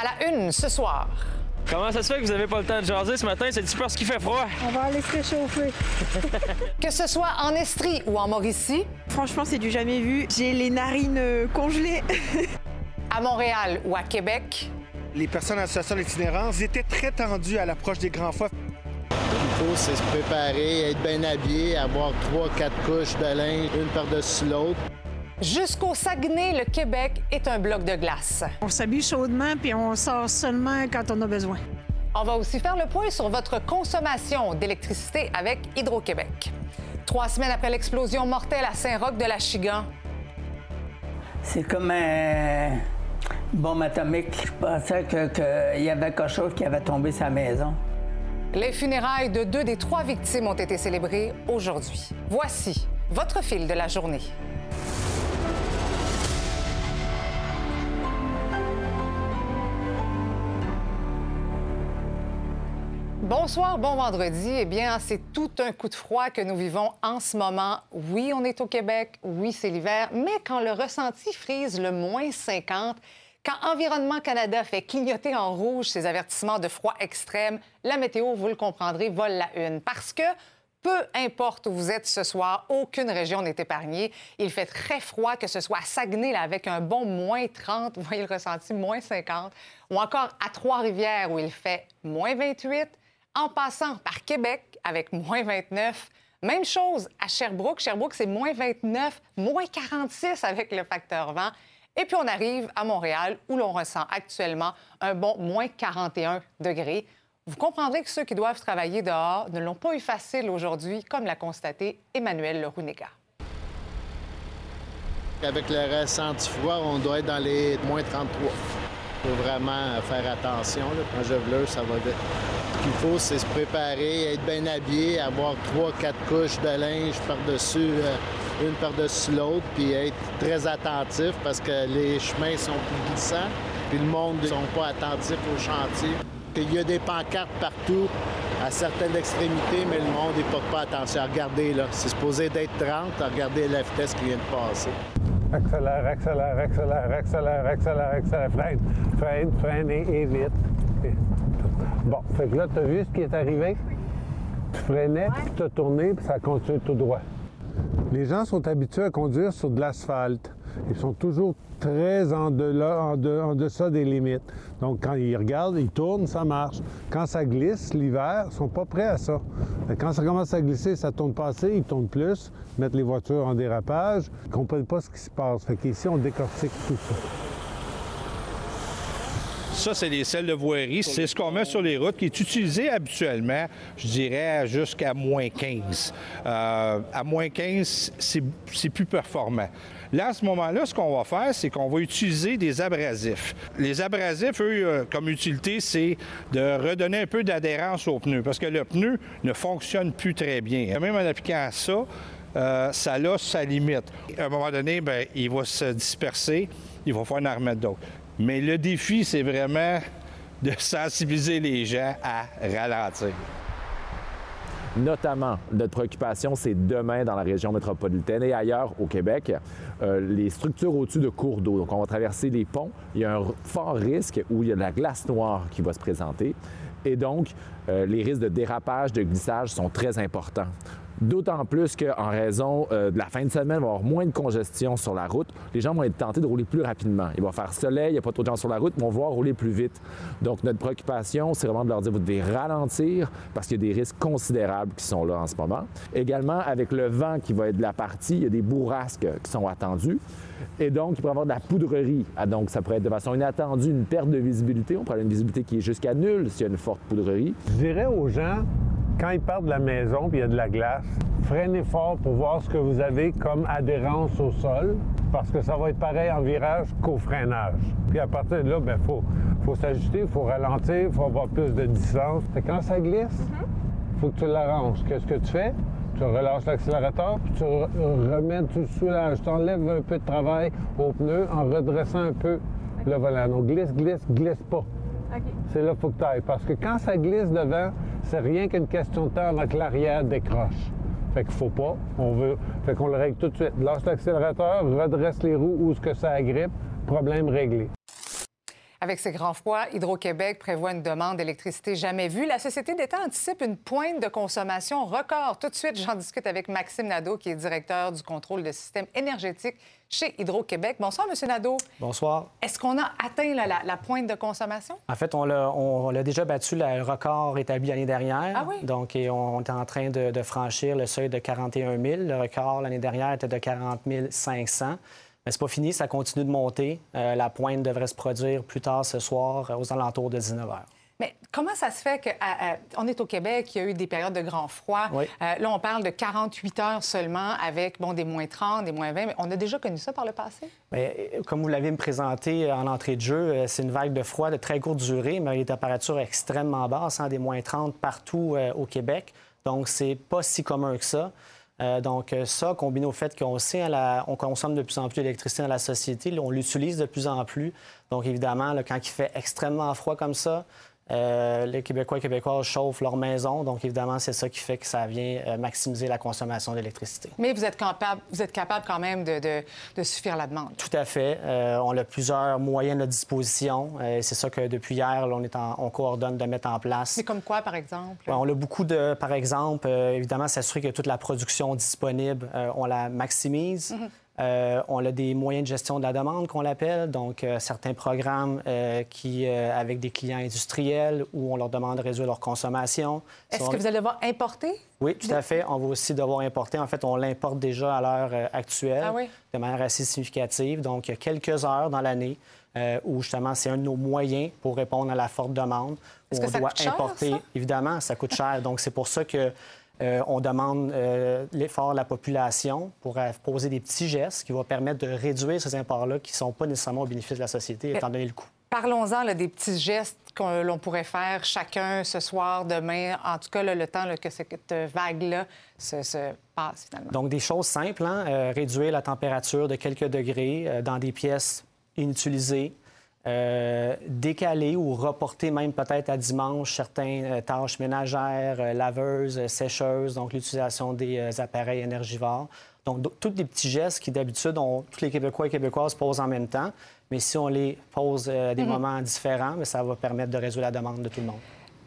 À la une ce soir. Comment ça se fait que vous n'avez pas le temps de jaser ce matin? C'est-tu parce qu'il fait froid? On va aller se réchauffer. que ce soit en Estrie ou en Mauricie? Franchement, c'est du jamais vu. J'ai les narines euh, congelées. à Montréal ou à Québec? Les personnes en situation d'itinérance étaient très tendues à l'approche des grands froids. Il faut, c'est se préparer, être bien habillé, avoir trois, quatre couches de linge, une par-dessus l'autre. Jusqu'au Saguenay, le Québec est un bloc de glace. On s'habille chaudement puis on sort seulement quand on a besoin. On va aussi faire le point sur votre consommation d'électricité avec Hydro-Québec. Trois semaines après l'explosion mortelle à Saint-Roch de la Chigan. C'est comme un bombe atomique. Je pensais qu'il y avait quelque chose qui avait tombé sa maison. Les funérailles de deux des trois victimes ont été célébrées aujourd'hui. Voici votre fil de la journée. Bonsoir, bon vendredi. Eh bien, c'est tout un coup de froid que nous vivons en ce moment. Oui, on est au Québec, oui, c'est l'hiver, mais quand le ressenti frise le moins 50, quand Environnement Canada fait clignoter en rouge ses avertissements de froid extrême, la météo, vous le comprendrez, vole la une. Parce que peu importe où vous êtes ce soir, aucune région n'est épargnée. Il fait très froid, que ce soit à Saguenay, là, avec un bon moins 30, vous voyez le ressenti, moins 50, ou encore à Trois-Rivières, où il fait moins 28, en passant par Québec avec moins 29. Même chose à Sherbrooke. Sherbrooke, c'est moins 29, moins 46 avec le facteur vent. Et puis on arrive à Montréal où l'on ressent actuellement un bon moins 41 degrés. Vous comprendrez que ceux qui doivent travailler dehors ne l'ont pas eu facile aujourd'hui, comme l'a constaté Emmanuel Lerounega. Avec le ressenti froid, on doit être dans les moins 33. Il faut vraiment faire attention. Quand je veux, ça va vite. Qu'il faut, c'est se préparer, être bien habillé, avoir trois, quatre couches de linge par-dessus, euh, une par-dessus l'autre, puis être très attentif parce que les chemins sont plus glissants, puis le monde ne sont pas attentifs au chantier. Il y a des pancartes partout, à certaines extrémités, mais le monde n'est pas, pas attention. Regardez, là, c'est supposé d'être 30, regardez la vitesse qui vient de passer. Accélère, accélère, accélère, accélère, accélère, accélère, freine, freine, freine et, vite. Bon, fait que là, tu as vu ce qui est arrivé? Tu freinais, puis tu as tourné, puis ça continue tout droit. Les gens sont habitués à conduire sur de l'asphalte. Ils sont toujours très en, deçà des limites. Donc, quand ils regardent, ils tournent, ça marche. Quand ça glisse l'hiver, ils sont pas prêts à ça. Quand ça commence à glisser, ça tourne pas assez, ils tournent plus, mettent les voitures en dérapage. Ils ne comprennent pas ce qui se passe. Fait qu'ici, on décortique tout ça. Ça, c'est des selles de voirie. C'est ce qu'on met sur les routes qui est utilisé habituellement, je dirais, jusqu'à moins 15. Euh, à moins 15, c'est plus performant. Là, à ce moment-là, ce qu'on va faire, c'est qu'on va utiliser des abrasifs. Les abrasifs, eux, euh, comme utilité, c'est de redonner un peu d'adhérence au pneu parce que le pneu ne fonctionne plus très bien. Même en appliquant ça, euh, ça a sa limite. À un moment donné, bien, il va se disperser, il va falloir en remettre d'autres. Mais le défi, c'est vraiment de sensibiliser les gens à ralentir. Notamment, notre préoccupation, c'est demain dans la région métropolitaine et ailleurs au Québec, euh, les structures au-dessus de cours d'eau. Donc, on va traverser les ponts. Il y a un fort risque où il y a de la glace noire qui va se présenter. Et donc, euh, les risques de dérapage, de glissage sont très importants. D'autant plus qu'en raison euh, de la fin de semaine, il va y avoir moins de congestion sur la route. Les gens vont être tentés de rouler plus rapidement. Il va faire soleil, il n'y a pas trop de gens sur la route, mais on va rouler plus vite. Donc, notre préoccupation, c'est vraiment de leur dire, vous devez ralentir parce qu'il y a des risques considérables qui sont là en ce moment. Également, avec le vent qui va être de la partie, il y a des bourrasques qui sont attendues. Et donc, il pourrait y avoir de la poudrerie. Ah, donc, ça pourrait être de façon inattendue une perte de visibilité. On pourrait avoir une visibilité qui est jusqu'à nulle s'il y a une forte poudrerie. Je dirais aux gens, quand ils partent de la maison puis il y a de la glace, freinez fort pour voir ce que vous avez comme adhérence au sol, parce que ça va être pareil en virage qu'au freinage. Puis à partir de là, il ben, faut, faut s'ajuster, il faut ralentir, il faut avoir plus de distance. quand ça glisse, il mm-hmm. faut que tu l'arranges. Qu'est-ce que tu fais? Tu relâches l'accélérateur, puis tu remets, tu soulages, tu enlèves un peu de travail au pneu en redressant un peu le volant. Donc glisse, glisse, glisse pas. C'est là qu'il faut que tu ailles. Parce que quand ça glisse devant, c'est rien qu'une question de temps avant que l'arrière décroche. Fait qu'il faut pas. On veut. Fait qu'on le règle tout de suite. Lâche l'accélérateur, redresse les roues où ce que ça agrippe, problème réglé. Avec ces grands froids, Hydro-Québec prévoit une demande d'électricité jamais vue. La Société d'État anticipe une pointe de consommation record. Tout de suite, j'en discute avec Maxime Nadeau, qui est directeur du contrôle de système énergétique chez Hydro-Québec. Bonsoir, M. Nadeau. Bonsoir. Est-ce qu'on a atteint là, la, la pointe de consommation? En fait, on l'a, on, on l'a déjà battu le record établi l'année dernière. Ah oui? Donc, et on est en train de, de franchir le seuil de 41 000. Le record l'année dernière était de 40 500. Mais c'est pas fini, ça continue de monter. Euh, la pointe devrait se produire plus tard ce soir, euh, aux alentours de 19 h. Mais comment ça se fait qu'on est au Québec, il y a eu des périodes de grand froid. Oui. Euh, là, on parle de 48 heures seulement avec bon, des moins 30, des moins 20. Mais on a déjà connu ça par le passé? Bien, euh, comme vous l'avez me présenté en entrée de jeu, euh, c'est une vague de froid de très courte durée, mais avec des températures extrêmement basses, hein, des moins 30 partout euh, au Québec. Donc, c'est pas si commun que ça. Euh, donc, euh, ça, combiné au fait qu'on sait, la- on consomme de plus en plus d'électricité dans la société, on l'utilise de plus en plus. Donc, évidemment, là, quand il fait extrêmement froid comme ça, euh, les Québécois et Québécoises chauffent leur maison. Donc, évidemment, c'est ça qui fait que ça vient euh, maximiser la consommation d'électricité. Mais vous êtes capable, vous êtes capable quand même de, de, de suffire la demande. Tout à fait. Euh, on a plusieurs moyens à notre disposition. Euh, c'est ça que depuis hier, là, on, est en- on coordonne de mettre en place. C'est comme quoi, par exemple? Ouais, on a beaucoup de, par exemple, évidemment, s'assurer que toute la production disponible, on la maximise. Euh, on a des moyens de gestion de la demande qu'on l'appelle, donc euh, certains programmes euh, qui, avec des clients industriels où on leur demande de réduire leur consommation. Est-ce que vous allez devoir importer? oui, tout à fait. On va aussi devoir importer. En fait, on l'importe déjà à l'heure actuelle Ah oui? de manière assez significative. Donc, il y a quelques heures dans l'année où justement c'est un de nos moyens pour répondre à la forte demande. Où Est-ce que on ça doit coûte cher, importer. ça? Évidemment, ça coûte cher. Donc, c'est pour ça que euh, on demande euh, l'effort de la population pour euh, poser des petits gestes qui vont permettre de réduire ces imports-là qui ne sont pas nécessairement au bénéfice de la société, étant donné le coût. Parlons-en des petits gestes que l'on pourrait faire chacun ce soir, demain, en tout cas là, le temps là, que cette vague-là se, se passe finalement. Donc, des choses simples, hein? Réduire la température de quelques degrés dans des pièces inutilisées, euh, décaler ou reporter même peut-être à dimanche certaines euh, tâches ménagères, euh, laveuses, sécheuses, donc l'utilisation des appareils énergivores. Donc, do- tous des petits gestes qui, d'habitude, tous les Québécois et Québécoises posent en même temps. Mais si on les pose à des moments différents, bien, ça va permettre de réduire la demande de tout le monde.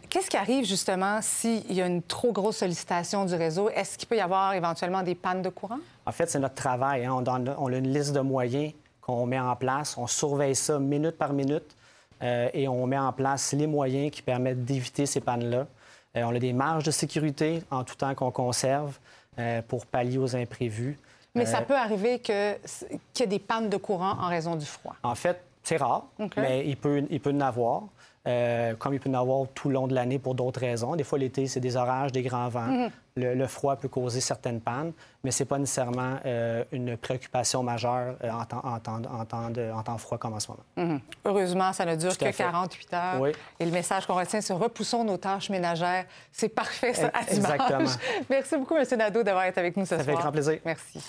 Qu'est-ce qui arrive justement s'il y a une trop grosse sollicitation du réseau? Est-ce qu'il peut y avoir éventuellement des pannes de courant? En fait, c'est notre travail. hein. On, donne- on a une liste de moyens qu'on met en place. On surveille ça minute par minute euh, et on met en place les moyens qui permettent d'éviter ces pannes-là. Euh, on a des marges de sécurité en tout temps qu'on conserve euh, pour pallier aux imprévus. Mais ça peut arriver qu'il y ait des pannes de courant en raison du froid. En fait, c'est rare, mais il peut, il peut en avoir. Euh, comme il peut en avoir tout le long de l'année pour d'autres raisons. Des fois, l'été, c'est des orages, des grands vents. Mhm. le, le froid peut causer certaines pannes, mais ce n'est pas nécessairement euh, une préoccupation majeure euh, en, temps, en, temps, en, temps de- en temps froid comme en ce moment. Mhm. Heureusement, ça ne dure à que fait. 48 heures. Oui. Et le message qu'on retient, c'est repoussons nos tâches ménagères. C'est parfait, ça, à dimanche. Exactement. Merci beaucoup, M. Nadeau, d'avoir été avec nous ce Ça fait soir. grand plaisir. Merci.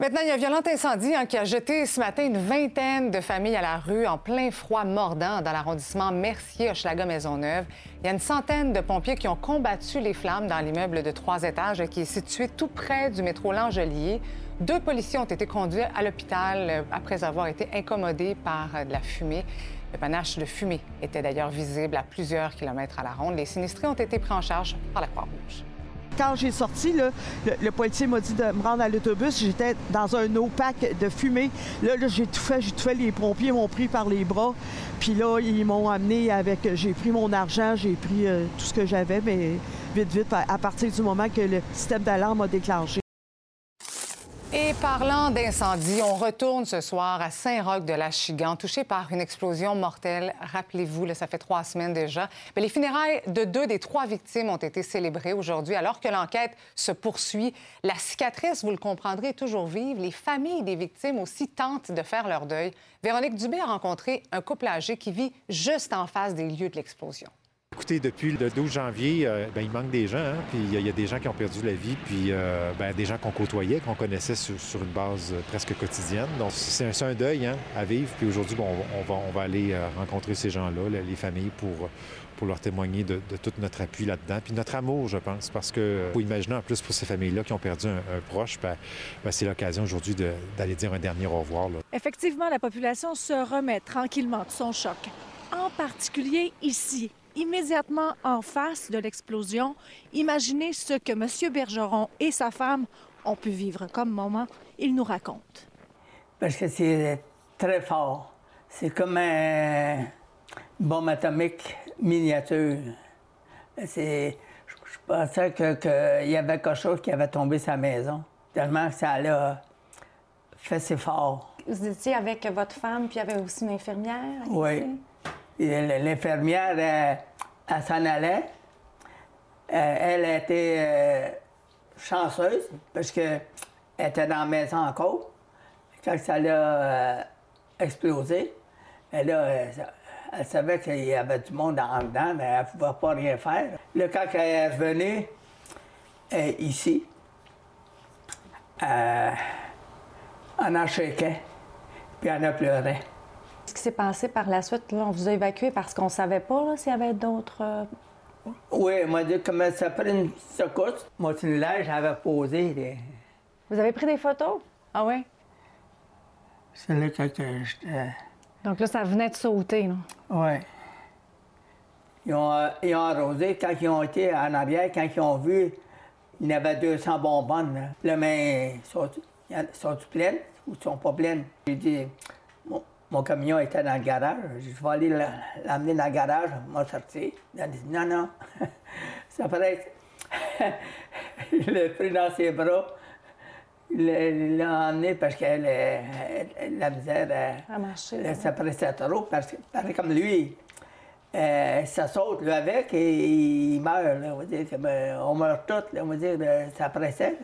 Maintenant, il y a un violent incendie hein, qui a jeté ce matin une vingtaine de familles à la rue en plein froid mordant dans l'arrondissement Mercier, Hochelaga, Maisonneuve. Il y a une centaine de pompiers qui ont combattu les flammes dans l'immeuble de trois étages qui est situé tout près du métro L'Angelier. Deux policiers ont été conduits à l'hôpital euh, après avoir été incommodés par euh, de la fumée. Le panache de fumée était d'ailleurs visible à plusieurs kilomètres à la ronde. Les sinistrés ont été pris en charge par la Croix-Rouge. Quand j'ai sorti, le, le policier m'a dit de me rendre à l'autobus. J'étais dans un opaque de fumée. Là, j'ai tout fait, j'ai tout fait. Les pompiers m'ont pris par les bras. Puis là, ils m'ont amené avec. J'ai pris mon argent, j'ai pris euh, tout ce que j'avais, mais vite, vite, à partir du moment que le système d'alarme a déclenché. Et parlant d'incendie, on retourne ce soir à Saint-Roch-de-la-Chigan, touché par une explosion mortelle. Rappelez-vous, ça fait trois semaines déjà. Mais les funérailles de deux des trois victimes ont été célébrées aujourd'hui, alors que l'enquête se poursuit. La cicatrice, vous le comprendrez, est toujours vive. Les familles des victimes aussi tentent de faire leur deuil. Véronique Dubé a rencontré un couple âgé qui vit juste en face des lieux de l'explosion. Écoutez, depuis le 12 janvier, euh, ben, il manque des gens. Hein, puis il y, a des gens qui ont perdu la vie, puis euh, ben, des gens qu'on côtoyait, qu'on connaissait sur, une base presque quotidienne. Donc c'est un, deuil hein, à vivre. Puis aujourd'hui, bon, on, va, on va aller rencontrer ces gens-là, les familles, pour pour leur témoigner de, tout notre appui là-dedans. Puis notre amour, je pense, parce que faut imaginer en plus pour ces familles-là qui ont perdu un, proche, ben, ben, c'est l'occasion aujourd'hui d'aller dire un dernier au revoir. Effectivement, la population se remet tranquillement de son choc, en particulier ici, immédiatement en face de l'explosion. Imaginez ce que M. Bergeron et sa femme ont pu vivre comme moment. Il nous raconte. Parce que c'est très fort. C'est comme un bombe atomique miniature. C'est, je, pensais qu'il que y avait quelque chose qui avait tombé sa maison, tellement que ça a fait si fort. Vous étiez avec votre femme, puis il y avait aussi une infirmière? Oui. L'infirmière, elle, s'en allait. Euh, elle était euh, chanceuse parce qu'elle était dans la maison encore. Quand ça a euh, explosé, elle savait qu'il y avait du monde en dedans, mais elle ne pouvait pas rien faire. Le quand elle est revenue euh, ici, euh, on a shaké, puis on a pleuré. Ce qui s'est passé par la suite, là, on vous a évacué parce qu'on ne savait pas s'il y avait d'autres. Euh, oui, on m'a dit comment ça prend une secousse. Mon cellulaire, j'avais posé. Vous avez pris des photos? Ah oui? C'est là que j'étais. Donc là, ça venait de sauter, là. Oui. Ils ont, euh, ils ont, arrosé quand ils ont été en arrière, quand ils ont vu, il y avait 200 bonbonnes. Là, là mais sont-ils sont pleines ou sont pas pleines? J'ai dit, mon, camion était dans le garage. Je vais aller l'amener dans le garage, m'a sorti. Il a dit, non, non, ça paraît. il l'a pris dans ses bras. Il l'a emmené parce qu'elle la misère. Ça pressait trop parce que, comme lui, euh, ça saute lui, avec et il meurt. on va dire ben, on meurt tous, on va dire ça pressait.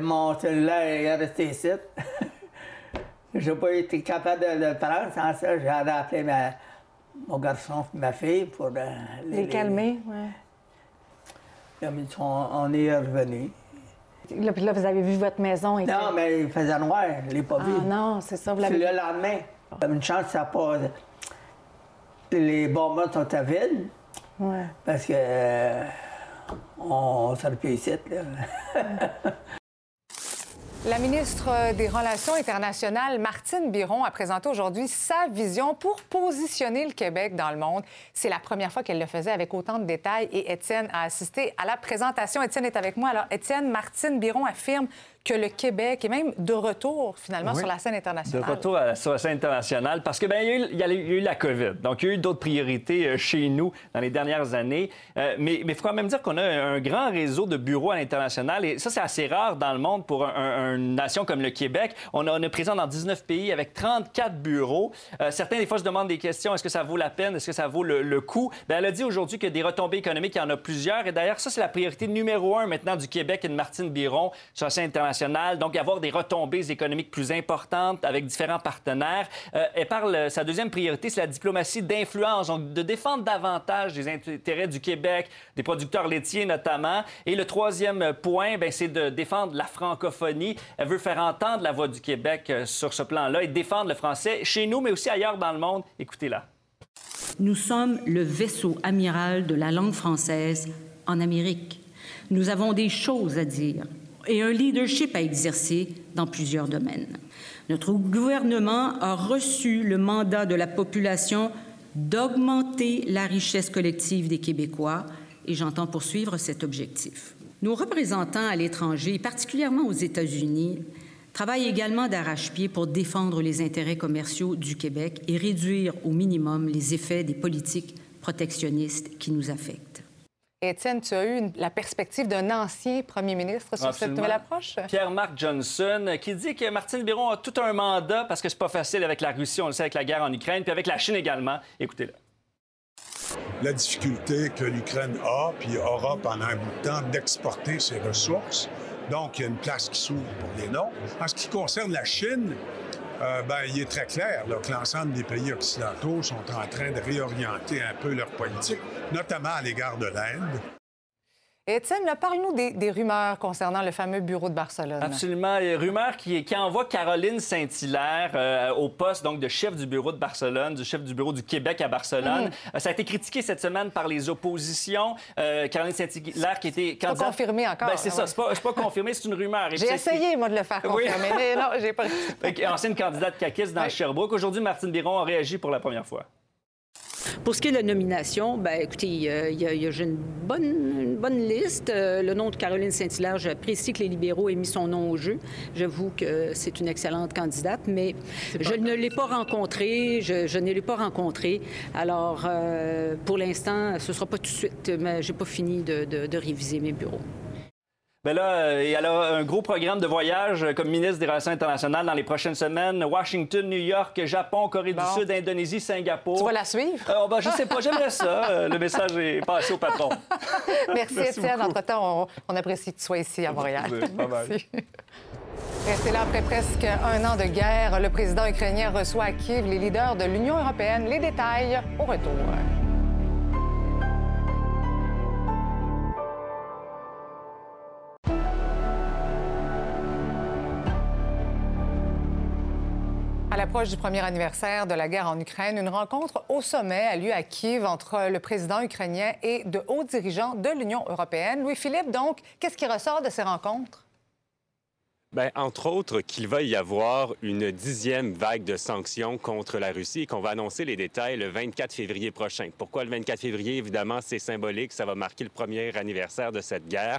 Mon cellulaire est resté ici. J'ai pas été capable de, le prendre. Sans ça, j'ai appelé mon garçon et ma fille pour euh, les, calmer. Ouais. on est revenu. Là, puis là, vous avez vu votre maison. Et non, mais il faisait noir. Je ne l'ai pas ah, vu. non, c'est ça. Vous l'avez le lendemain. Une chance, ça pas. Les bonbons sont à vide. Ouais. Parce que. Euh, on serait plus ici, là. La ministre des Relations internationales, Martine Biron, a présenté aujourd'hui sa vision pour positionner le Québec dans le monde. C'est la première fois qu'elle le faisait avec autant de détails et Étienne a assisté à la présentation. Étienne est avec moi. Alors, Étienne, Martine Biron affirme que le Québec est même de retour, finalement, sur la scène internationale. De retour sur la scène internationale, parce que bien, il, y a eu, la COVID. Donc, il y a eu d'autres priorités euh, chez nous dans les dernières années. Euh, mais il faut quand même dire qu'on a un grand réseau de bureaux à l'international. Et ça, c'est assez rare dans le monde pour une nation comme le Québec. On, est présent dans 19 pays avec 34 bureaux. Euh, certains, des fois, se demandent des questions. Est-ce que ça vaut la peine? Est-ce que ça vaut le, coût? Bien, elle a dit aujourd'hui que des retombées économiques, il y en a plusieurs. Et d'ailleurs, ça, c'est la priorité numéro un maintenant du Québec et de Martine Biron sur la scène internationale donc avoir des retombées économiques plus importantes avec différents partenaires. Euh, elle parle, sa deuxième priorité, c'est la diplomatie d'influence, donc de défendre davantage les intérêts du Québec, des producteurs laitiers notamment. Et le troisième point, ben, c'est de défendre la francophonie. Elle veut faire entendre la voix du Québec euh, sur ce plan-là et défendre le français chez nous, mais aussi ailleurs dans le monde. Écoutez-la. Nous sommes le vaisseau amiral de la langue française en Amérique. Nous avons des choses à dire et un leadership à exercer dans plusieurs domaines. Notre gouvernement a reçu le mandat de la population d'augmenter la richesse collective des Québécois et j'entends poursuivre cet objectif. Nos représentants à l'étranger, particulièrement aux États-Unis, travaillent également d'arrache-pied pour défendre les intérêts commerciaux du Québec et réduire au minimum les effets des politiques protectionnistes qui nous affectent. Étienne, tu as eu la perspective d'un ancien premier ministre sur cette nouvelle approche? Pierre-Marc Johnson, qui dit que Martine Biron a tout un mandat parce que c'est pas facile avec la Russie, on le sait, avec la guerre en Ukraine, puis avec la Chine également. Écoutez-le. La difficulté que l'Ukraine a, puis aura pendant un bout de temps, d'exporter ses ressources. Donc, il y a une place qui s'ouvre pour les noms. En ce qui concerne la Chine, euh, ben, il est très clair là, que l'ensemble des pays occidentaux sont en train de réorienter un peu leur politique, notamment à l'égard de l'Inde. Étienne, parle-nous des, rumeurs concernant le fameux bureau de Barcelone. Absolument. Rumeurs qui, qui envoient Caroline Saint-Hilaire euh, au poste donc, de chef du bureau de Barcelone, du chef du bureau du Québec à Barcelone. Mhm. Euh, ça a été critiqué cette semaine par les oppositions. Euh, Caroline Saint-Hilaire qui était candidate... pas confirmé encore. Ben, c'est ça, c'est pas, pas confirmé, c'est une rumeur. J'ai essayé, moi, de le faire confirmer, mais non, j'ai pas... Ancienne candidate caquiste dans Sherbrooke. Aujourd'hui, Martine Biron a réagi pour la première fois. Pour ce qui est de la nomination, ben, écoutez, il y a, une, bonne, bonne liste. Euh, le nom de Caroline Saint-Hilaire, j'apprécie que les libéraux aient mis son nom au jeu. J'avoue que c'est une excellente candidate, mais je ne l'ai pas rencontrée. Je, ne l'ai pas rencontrée. Alors, euh, pour l'instant, ce ne sera pas tout de suite, mais je n'ai pas fini de réviser mes bureaux. Bien là, elle a un gros programme de voyage comme ministre des Relations internationales dans les prochaines semaines. Washington, New York, Japon, Corée du Sud, Indonésie, Singapour. Tu vas la suivre? Euh, ben, je sais pas, j'aimerais ça. Euh, le message est passé au patron. Merci, Étienne. Entre-temps, on, apprécie que tu sois ici à Montréal. Merci. Restez là après presque un an de guerre. Le président ukrainien reçoit à Kiev les leaders de l'Union européenne. Les détails au retour. L'approche du premier anniversaire de la guerre en Ukraine, une rencontre au sommet a lieu à Kiev entre le président ukrainien et de hauts dirigeants de l'Union européenne. Louis-Philippe, donc, qu'est-ce qui ressort de ces rencontres? Bien, entre autres, qu'il va y avoir une dixième vague de sanctions contre la Russie et qu'on va annoncer les détails le 24 février prochain. Pourquoi le 24 février? Évidemment, c'est symbolique. Ça va marquer le premier anniversaire de cette guerre.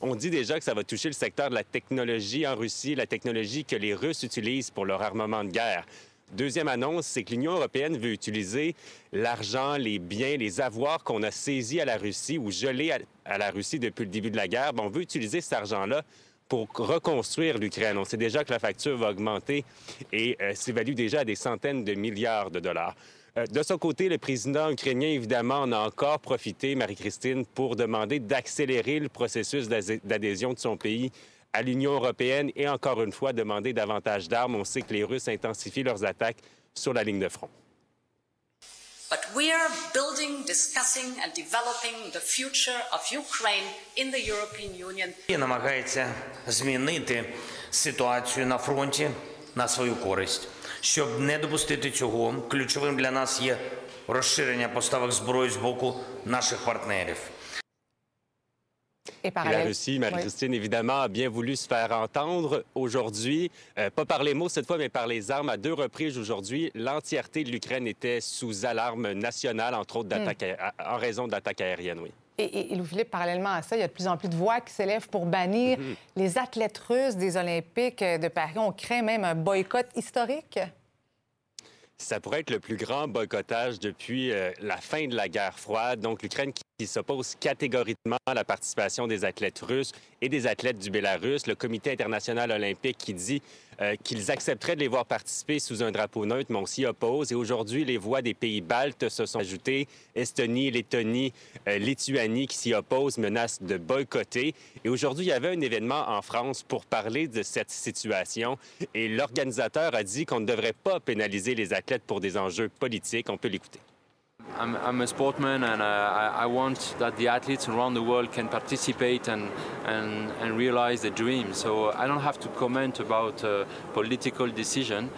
On dit déjà que ça va toucher le secteur de la technologie en Russie, la technologie que les Russes utilisent pour leur armement de guerre. Deuxième annonce, c'est que l'Union européenne veut utiliser l'argent, les biens, les avoirs qu'on a saisis à la Russie ou gelés à, la Russie depuis le début de la guerre. on veut utiliser cet argent-là pour reconstruire l'Ukraine. On sait déjà que la facture va augmenter et euh, s'évalue déjà à des centaines de milliards de dollars. Euh, de son côté, le président ukrainien, évidemment, en a encore profité, Marie-Christine, pour demander d'accélérer le processus d'adhésion de son pays à l'Union européenne et encore une fois demander davantage d'armes. On sait que les Russes intensifient leurs attaques sur la ligne de front. But we are building, discussing and developing the future of Ukraine in the European Union. намагається змінити ситуацію на фронті на свою користь. Щоб не допустити цього, ключовим для нас є розширення поставок зброї з боку наших партнерів. Et, et, la Russie, Marie-Christine, oui. évidemment, a bien voulu se faire entendre aujourd'hui, euh, pas par les mots cette fois, mais par les armes. À deux reprises aujourd'hui, l'entièreté de l'Ukraine était sous alarme nationale, entre autres, mm. en raison d'attaques aériennes, oui. Et, et, Louis-Philippe, parallèlement à ça, il y a de plus en plus de voix qui s'élèvent pour bannir mm-hmm. les athlètes russes des Olympiques de Paris. On craint même un boycott historique? Ça pourrait être le plus grand boycottage depuis euh, la fin de la guerre froide. Donc, l'Ukraine qui qui s'oppose catégoriquement à la participation des athlètes russes et des athlètes du Bélarus. Le Comité international olympique qui dit euh, qu'ils accepteraient de les voir participer sous un drapeau neutre, mais on s'y oppose. Et aujourd'hui, les voix des pays baltes se sont ajoutées. Estonie, Lettonie, euh, Lituanie qui s'y opposent menacent de boycotter. Et aujourd'hui, il y avait un événement en France pour parler de cette situation. Et l'organisateur a dit qu'on ne devrait pas pénaliser les athlètes pour des enjeux politiques. On peut l'écouter. I'm, I'm, a sportsman and uh, I, I, want that the athletes around the world can participate and, and, and realize their dream. So I don't have to comment about uh, political decision.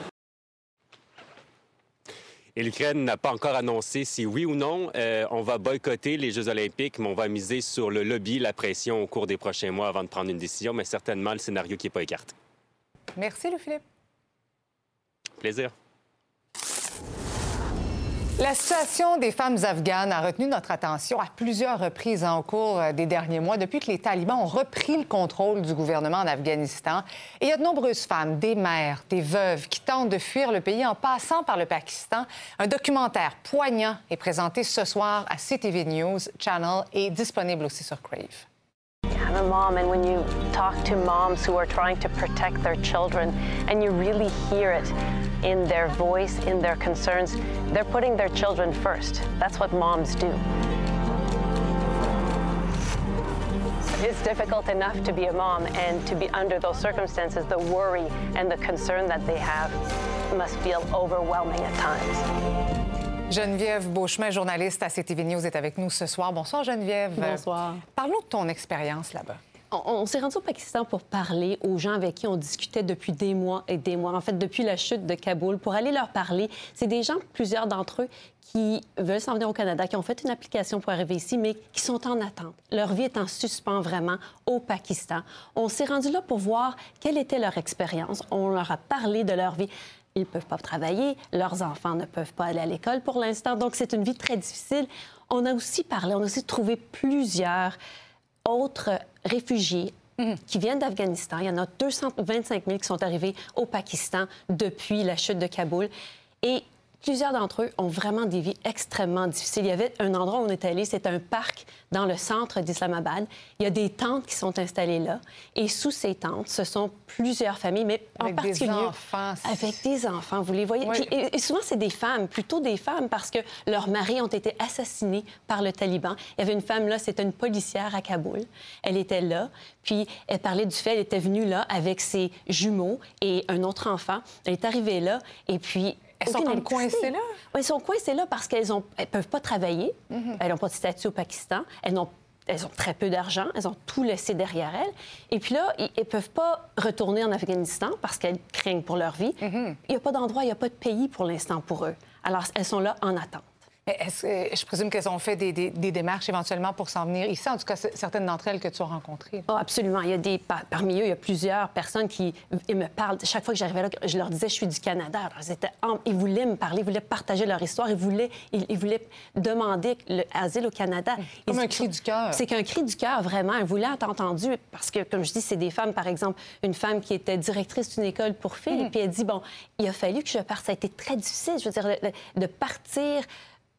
Et l'Ukraine n'a pas encore annoncé si oui ou non euh, on va boycotter les Jeux olympiques, mais on va miser sur le lobby, la pression au cours des prochains mois avant de prendre une décision, mais certainement le scénario qui n'est pas écarté. Merci, Louis-Philippe. Plaisir. La situation des femmes afghanes a retenu notre attention à plusieurs reprises au cours des derniers mois, depuis que les talibans ont repris le contrôle du gouvernement en Afghanistan. Et il y a de nombreuses femmes, des mères, des veuves, qui tentent de fuir le pays en passant par le Pakistan. Un documentaire poignant est présenté ce soir à CTV News Channel et disponible aussi sur Crave. I'm a mom, and when you talk to moms who are trying to protect their children, and you really hear it in their voice, in their concerns, they're putting their children first. That's what moms do. It's difficult enough to be a mom and to be under those circumstances, the worry and the concern that they have. must feel overwhelming at times. Geneviève Beauchemin, journaliste à CTV News, est avec nous ce soir. Bonsoir, Geneviève. Bonsoir. Parle-nous de ton expérience là-bas. On, s'est rendu au Pakistan pour parler aux gens avec qui on discutait depuis des mois et des mois, en fait, depuis la chute de Kaboul, pour aller leur parler. C'est des gens, plusieurs d'entre eux, qui veulent s'en venir au Canada, qui ont fait une application pour arriver ici, mais qui sont en attente. Leur vie est en suspens vraiment au Pakistan. On s'est rendu là pour voir quelle était leur expérience. On leur a parlé de leur vie. Ils ne peuvent pas travailler, leurs enfants ne peuvent pas aller à l'école pour l'instant, donc c'est une vie très difficile. On a aussi parlé, on a aussi trouvé plusieurs autres réfugiés qui viennent d'Afghanistan. Il y en a 225 000 qui sont arrivés au Pakistan depuis la chute de Kaboul. Et plusieurs d'entre eux ont vraiment des vies extrêmement difficiles. Il y avait un endroit où on est allé, c'est un parc dans le centre d'Islamabad. Il y a des tentes qui sont installées là. Et sous ces tentes, ce sont plusieurs familles, mais Avec en des particulier... enfants. Avec des enfants, vous les voyez. Oui. Puis- et, et souvent, c'est des femmes, plutôt des femmes, parce que leurs maris ont été assassinés par le Taliban. Il y avait une femme là, c'était une policière à Kaboul. Elle était là, puis elle parlait du fait, elle était venue là avec ses jumeaux et un autre enfant. Elle est arrivée là, et puis... Elles sont comme coincées là? Oui, elles sont coincées là parce qu'elles ne elles peuvent pas travailler. Mhm. Elles n'ont pas de statut au Pakistan. Elles n'ont elles ont très peu d'argent, elles ont tout laissé derrière elles. Et puis là, ils ne peuvent pas retourner en Afghanistan parce qu'elles craignent pour leur vie. Mhm. Il n'y a pas d'endroit, il n'y a pas de pays pour l'instant pour eux. Alors, elles sont là en attente. Est-ce que- je présume qu'elles ont fait des, des- des démarches éventuellement pour s'en venir ici, en tout cas certaines d'entre elles que tu as rencontrées? Oh, absolument. Il y a des, par- parmi eux, il y a plusieurs personnes qui ils me parlent. Chaque fois que j'arrivais là, je leur disais, je suis du Canada. Alors, ils, étaient en- ils voulaient me parler, ils voulaient partager leur histoire, ils voulaient, ils, ils voulaient demander l'asile au Canada. Comme Ils- un cri du cœur. C'est qu'un cri du cœur, vraiment. Ils voulaient être entendus parce que, comme je dis, c'est des femmes, par exemple, une femme qui était directrice d'une école pour filles, Mhm. puis elle dit, bon, il a fallu que je parte. Ça a été très difficile, je veux dire, de, de partir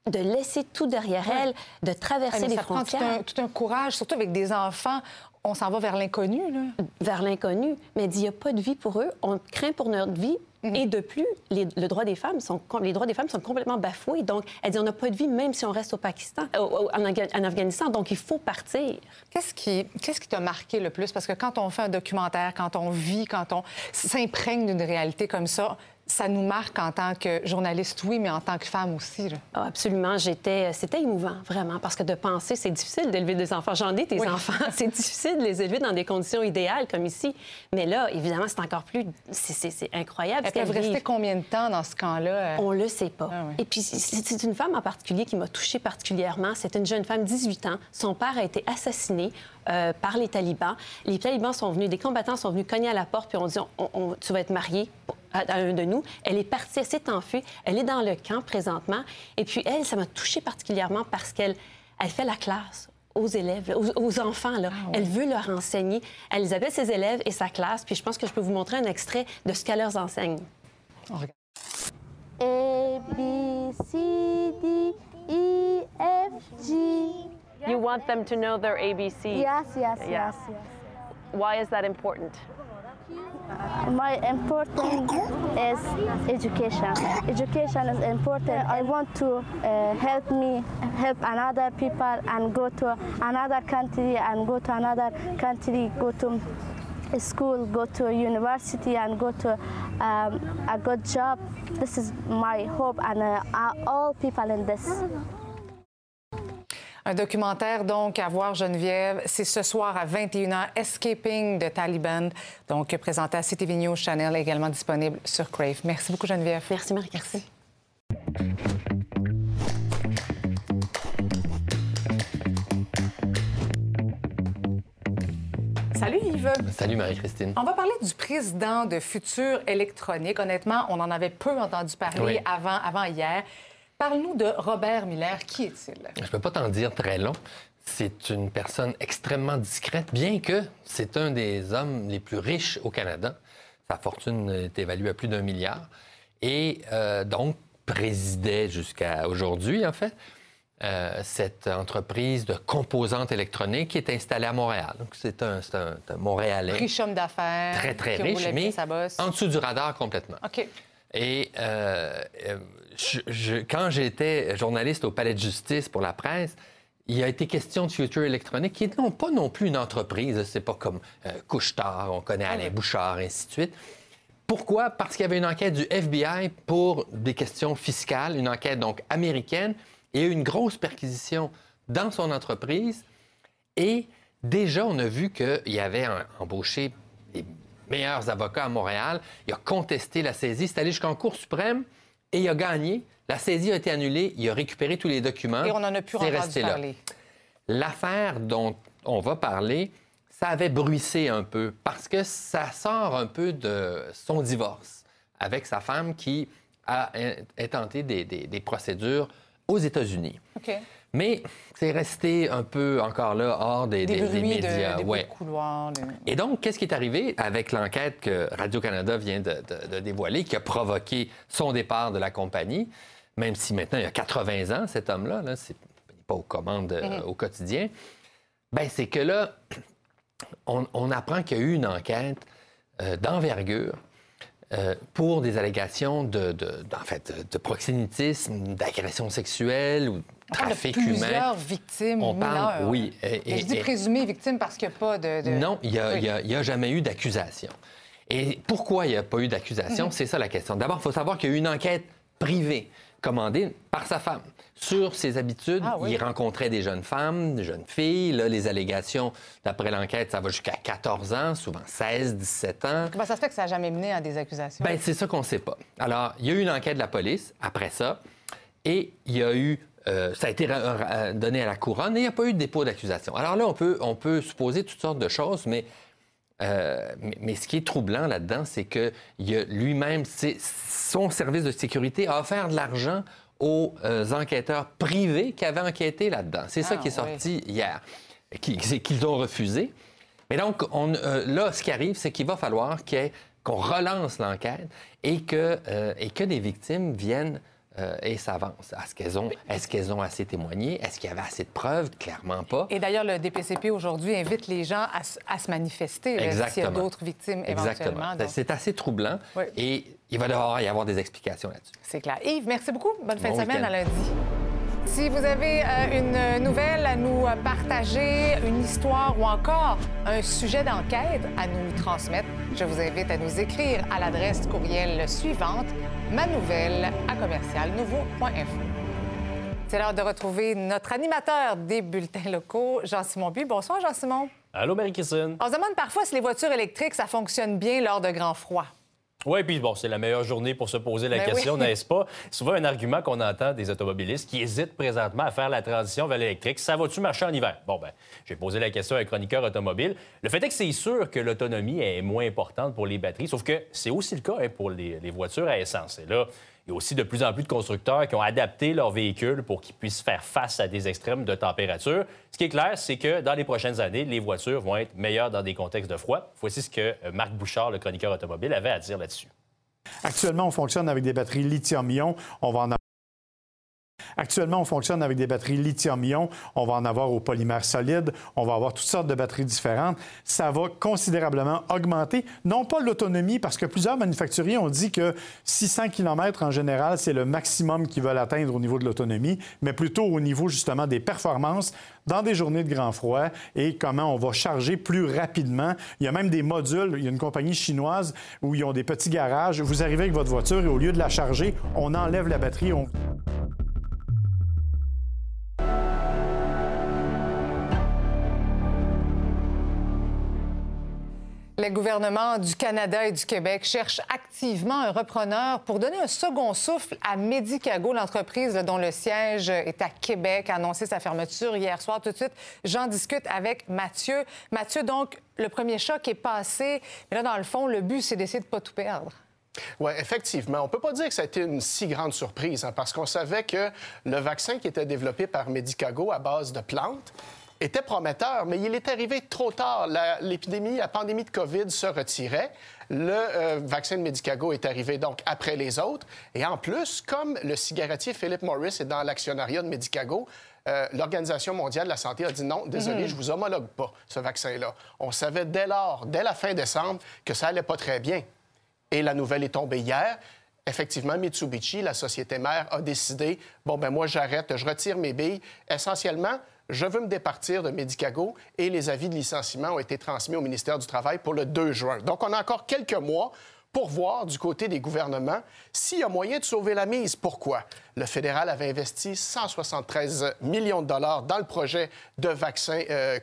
de laisser tout derrière elle, de traverser les ça prend tout frontières. un, tout un courage, surtout avec des enfants. On s'en va vers l'inconnu, là. vers l'inconnu, mais elle dit, il n'y a pas de vie pour eux. On craint pour notre vie. Mhm. Et de plus, les, le droit des femmes sont, les droits des femmes sont complètement bafoués. Donc, elle dit, on n'a pas de vie même si on reste au Pakistan, au- au- en, en Afghanistan. Donc, il faut partir. Qu'est-ce qui qu'est-ce qui t'a marqué le plus? Parce que quand on fait un documentaire, quand on vit, quand on s'imprègne d'une réalité comme ça, ça nous marque en tant que journaliste, oui, mais en tant que femme aussi. là. Ah, absolument, j'étais. C'était émouvant, vraiment, parce que de penser, c'est difficile d'élever des enfants. J'en ai des Oui. enfants. C'est difficile de les élever dans des conditions idéales comme ici. Mais là, évidemment, c'est encore plus. C'est- incroyable. Elles peuvent rester combien de temps dans ce camp-là? euh? On le sait pas. Ah. Et puis, c'est une femme en particulier qui m'a touchée particulièrement. C'est une jeune femme, 18 ans. Son père a été assassiné euh, par les talibans. Les talibans sont venus, des combattants sont venus cogner à la porte, puis on dit on- on- Tu vas être mariée à, un de nous. Elle est partie, elle s'est enfuie. Elle est dans le camp présentement. Et puis, elle, ça m'a touchée particulièrement parce qu'elle elle fait la classe aux élèves, aux, aux enfants. Là. Elle veut leur enseigner. Elle les appelle ses élèves et sa classe. Puis je pense que je peux vous montrer un extrait de ce qu'elle leur enseigne. A, B, C, D, E, F, G. You want them to know their ABC. Yes, yes, Yeah. yes, yes. Why is that important? My important is education. Education is important. I want to uh, help me help another people and go to another country and go to another country, go to school, go to university and go to um, a good job. This is my hope and uh, all people in this. Un documentaire, donc, à voir, Geneviève. C'est ce soir à 21h, Escaping de Taliban, donc présenté à CTV News Channel, également disponible sur Crave. Merci beaucoup, Geneviève. Merci, Marie. Merci. Salut, Yves. Salut Marie-Christine. On va parler du président de Futur Électronique. Honnêtement, on en avait peu entendu parler Oui. avant, avant hier. Parle-nous de Robert Miller. Qui est-il? Je ne peux pas t'en dire très long. C'est une personne extrêmement discrète, bien que c'est un des hommes les plus riches au Canada. Sa fortune est évaluée à plus d'un milliard. Et euh, donc, présidait jusqu'à aujourd'hui, en fait, euh, cette entreprise de composantes électroniques qui est installée à Montréal. Donc, c'est un, un- un Montréalais. Riche homme d'affaires. Très, très riche, mais en dessous du radar complètement. OK. Et euh, je- je- quand j'étais journaliste au Palais de justice pour la presse, il a été question de Future Electronic, qui n'est pas non plus une entreprise. C'est pas comme euh, Couche-Tard, on connaît Alain Bouchard, ainsi de suite. Pourquoi? Parce qu'il y avait une enquête du FBI pour des questions fiscales, une enquête donc américaine, et une grosse perquisition dans son entreprise. Et déjà, on a vu qu'il avait embauché les meilleurs avocats à Montréal. Il a contesté la saisie. C'est allé jusqu'en Cour suprême et il a gagné. La saisie a été annulée. Il a récupéré tous les documents. Et on en a pu entendu parler. L'affaire dont on va parler, ça avait bruissé un peu parce que ça sort un peu de son divorce avec sa femme qui a intenté des, des procédures aux États-Unis. Mais c'est resté un peu encore là, hors des, des, des, médias. De, des ouais. couloirs, Et donc, qu'est-ce qui est arrivé avec l'enquête que Radio-Canada vient de, de, dévoiler, qui a provoqué son départ de la compagnie, même si maintenant il a 80 ans, cet homme-là, -là, c'est pas aux commandes euh, Mhm. au quotidien, ben c'est que là, on, on apprend qu'il y a eu une enquête euh, d'envergure euh, pour des allégations de, de, en fait, de proxénétisme, d'agression sexuelle ou On parle de trafic plusieurs humain. victimes On parle, mineures. oui. Et- je dis présumées victimes parce qu'il n'y a pas de... de- non, il n'y a, Oui. jamais eu d'accusation. Et pourquoi il n'y a pas eu d'accusation? Mhm. C'est ça la question. D'abord, il faut savoir qu'il y a eu une enquête privée commandée par sa femme sur ses habitudes. Ah oui. Il rencontrait des jeunes femmes, des jeunes filles. Là, les allégations, d'après l'enquête, ça va jusqu'à 14 ans, souvent 16, 17 ans. Comment ça se fait que ça n'a jamais mené à des accusations? Ben, c'est ça qu'on ne sait pas. Alors, il y a eu une enquête de la police après ça, et il y a eu. Euh, ça a été donné à la couronne et il n'y a pas eu de dépôt d'accusation. Alors là, on peut, on peut supposer toutes sortes de choses, mais, euh, mais, mais ce qui est troublant là-dedans, c'est que lui-même, son service de sécurité a offert de l'argent aux euh, enquêteurs privés qui avaient enquêté là-dedans. C'est ça Ah, qui est oui. sorti hier, qu'ils ont refusé. Mais donc, on, là, ce qui arrive, c'est qu'il va falloir qu'on relance l'enquête et que, et que les victimes viennent euh, et s'avancent. Est-ce qu'elles ont, est qu'elles ont assez témoigné? Est-ce qu'il y avait assez de preuves? Clairement pas. Et d'ailleurs, le DPCP aujourd'hui invite les gens à, se- à se manifester s'il y a d'autres victimes éventuellement. Donc, C'est assez troublant Oui. et il va devoir y avoir des explications là-dessus. C'est clair. Yves, merci beaucoup. Bonne fin Bon de semaine à lundi. Si vous avez euh, une nouvelle à nous euh, partager, une histoire ou encore un sujet d'enquête à nous transmettre, je vous invite à nous écrire à l'adresse courriel suivante manouvelle à commercial nouveau.info. C'est l'heure de retrouver notre animateur des bulletins locaux, Jean-Simon Buis. Bonsoir, Jean-Simon. Allô, Marie-Christine. On se demande parfois si les voitures électriques, ça fonctionne bien lors de grands froids. Oui, puis bon, c'est la meilleure journée pour se poser la Ben question, oui. n'est-ce pas? Souvent un argument qu'on entend des automobilistes qui hésitent présentement à faire la transition vers l'électrique. Ça va-tu marcher en hiver? Bon, ben, j'ai posé la question à un chroniqueur automobile. Le fait est que c'est sûr que l'autonomie est moins importante pour les batteries, sauf que c'est aussi le cas hein, pour les, les voitures à essence. Et là, il y a aussi de plus en plus de constructeurs qui ont adapté leurs véhicules pour qu'ils puissent faire face à des extrêmes de température. Ce qui est clair, c'est que dans les prochaines années, les voitures vont être meilleures dans des contextes de froid. Voici ce que euh, Marc Bouchard, le chroniqueur automobile, avait à dire là-dessus. Actuellement, on fonctionne avec des batteries lithium-ion. On va en Actuellement, on fonctionne avec des batteries lithium-ion. On va en avoir au polymère solide. On va avoir toutes sortes de batteries différentes. Ça va considérablement augmenter, non pas l'autonomie, parce que plusieurs manufacturiers ont dit que 600 km en général, c'est le maximum qu'ils veulent atteindre au niveau de l'autonomie, mais plutôt au niveau justement des performances dans des journées de grand froid et comment on va charger plus rapidement. Il y a même des modules. Il y a une compagnie chinoise où ils ont des petits garages. Vous arrivez avec votre voiture et au lieu de la charger, on enlève la batterie. Le gouvernement du Canada et du Québec cherche activement un repreneur pour donner un second souffle à Medicago, l'entreprise dont le siège est à Québec, a annoncé sa fermeture hier soir. Tout de suite, j'en discute avec Mathieu. Mathieu, donc, le premier choc est passé, mais là, dans le fond, le but, c'est d'essayer de ne pas tout perdre. Oui, effectivement. On ne peut pas dire que ça a été une si grande surprise, hein, parce qu'on savait que le vaccin qui était développé par Medicago à base de plantes était prometteur, mais il est arrivé trop tard. L'épidémie, la pandémie de COVID se retirait. Le euh, vaccin de Medicago est arrivé donc après les autres. Et en plus, comme le cigarettier Philip Morris est dans l'actionnariat de Medicago, euh, l'Organisation mondiale de la santé a dit non, désolé, Mhm. je vous homologue pas ce vaccin-là. On savait dès lors, dès la fin décembre, que ça allait pas très bien. Et la nouvelle est tombée hier. Effectivement, Mitsubishi, la société mère, a décidé bon, ben moi, j'arrête, je retire mes billes. Essentiellement, je veux me départir de Medicago et les avis de licenciement ont été transmis au ministère du Travail pour le 2 juin. Donc, on a encore quelques mois pour voir du côté des gouvernements s'il y a moyen de sauver la mise. Pourquoi? Le fédéral avait investi 173 millions de dollars dans le projet de vaccin euh,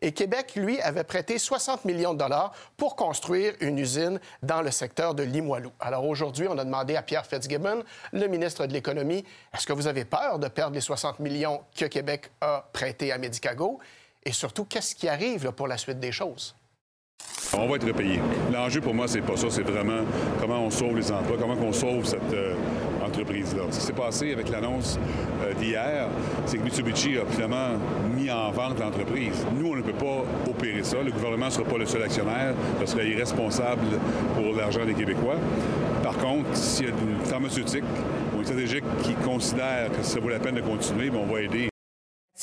et Québec, lui, avait prêté 60 millions de dollars pour construire une usine dans le secteur de Limoilou. Alors aujourd'hui, on a demandé à Pierre Fitzgibbon, le ministre de l'Économie, est-ce que vous avez peur de perdre les 60 millions que Québec a prêtés à Medicago? Et surtout, qu'est-ce qui arrive pour la suite des choses? On va être repayé. L'enjeu pour moi, c'est pas ça. C'est vraiment comment on sauve les emplois, comment on sauve cette euh, entreprise-là. Ce qui s'est passé avec l'annonce euh, d'hier, c'est que Mitsubishi a finalement mis en vente l'entreprise. Nous, on ne peut pas opérer ça. Le gouvernement ne sera pas le seul actionnaire. Ce serait irresponsable pour l'argent des Québécois. Par contre, s'il y a une pharmaceutique ou une stratégique qui considère que ça vaut la peine de continuer, bien, on va aider.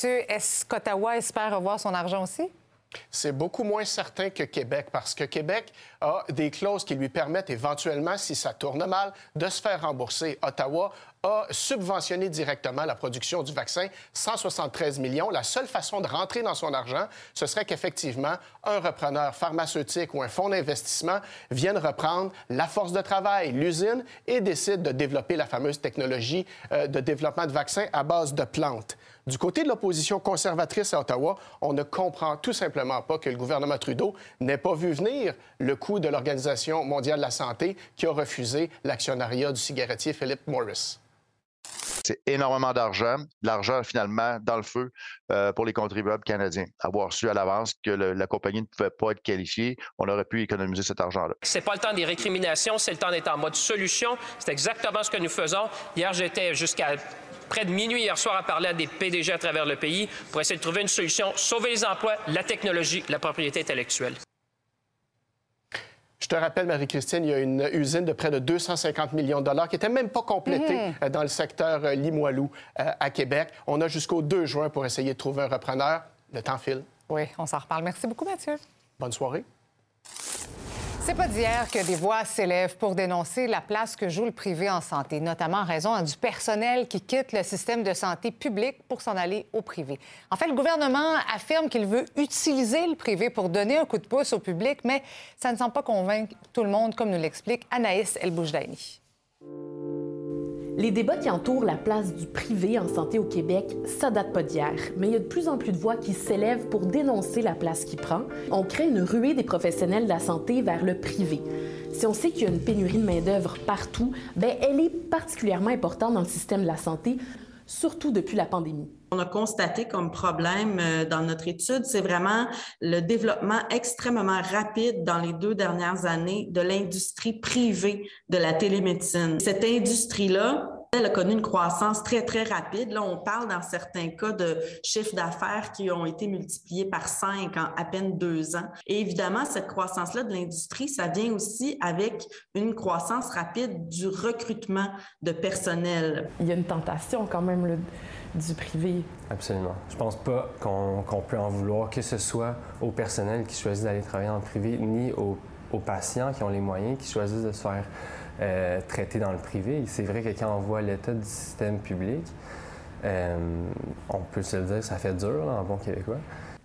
Est-ce qu'Ottawa espère revoir son argent aussi? C'est beaucoup moins certain que Québec parce que Québec a des clauses qui lui permettent éventuellement, si ça tourne mal, de se faire rembourser. Ottawa a subventionné directement la production du vaccin, 173 millions. La seule façon de rentrer dans son argent, ce serait qu'effectivement, un repreneur pharmaceutique ou un fonds d'investissement vienne reprendre la force de travail, l'usine, et décide de développer la fameuse technologie euh, de développement de vaccins à base de plantes. Du côté de l'opposition conservatrice à Ottawa, on ne comprend tout simplement pas que le gouvernement Trudeau n'ait pas vu venir le coût de l'Organisation mondiale de la santé qui a refusé l'actionnariat du cigarettier Philip Morris. C'est énormément d'argent, l'argent finalement dans le feu euh, pour les contribuables canadiens. Avoir su à l'avance que la compagnie ne pouvait pas être qualifiée, on aurait pu économiser cet argent-là. C'est pas le temps des récriminations, c'est le temps d'être en mode solution. C'est exactement ce que nous faisons. Hier, j'étais jusqu'à près de minuit hier soir à parler à des PDG à travers le pays pour essayer de trouver une solution, sauver les emplois, la technologie, la propriété intellectuelle. Je te rappelle, Marie-Christine, il y a une usine de près de 250 millions de dollars qui n'était même pas complétée Mhm. euh, dans le secteur euh, Limoilou euh, à Québec. On a jusqu'au 2 juin pour essayer de trouver un repreneur. Le temps file. Oui, on s'en reparle. Merci beaucoup, Mathieu. Bonne soirée. C'est pas d'hier que des voix s'élèvent pour dénoncer la place que joue le privé en santé, notamment en raison du personnel qui quitte le système de santé public pour s'en aller au privé. En fait, le gouvernement affirme qu'il veut utiliser le privé pour donner un coup de pouce au public, mais ça ne semble pas convaincre tout le monde, comme nous l'explique Anaïs El-Boujdaini. Les débats qui entourent la place du privé en santé au Québec, ça date pas d'hier, mais il y a de plus en plus de voix qui s'élèvent pour dénoncer la place qu'il prend. On crée une ruée des professionnels de la santé vers le privé. Si on sait qu'il y a une pénurie de main-d'œuvre partout, ben elle est particulièrement importante dans le système de la santé, surtout depuis la pandémie. On a constaté comme problème euh, dans notre étude, c'est vraiment le développement extrêmement rapide dans les deux dernières années de l'industrie privée de la télémédecine. Cette industrie-là, elle a connu une croissance très, très rapide. Là, on parle dans certains cas de chiffres d'affaires qui ont été multipliés par cinq en à peine deux ans. Et évidemment, cette croissance-là de l'industrie, ça vient aussi avec une croissance rapide du recrutement de personnel. Il y a une tentation quand même là, du privé. Absolument. Je pense pas qu'on peut en vouloir, que ce soit au personnel qui choisit d'aller travailler en privé, ni aux, aux patients qui ont les moyens, qui choisissent de se faire euh, dans le privé. C'est vrai que quand on voit l'état du système public, euh, on peut se le dire, ça fait dur là, en bon québécois.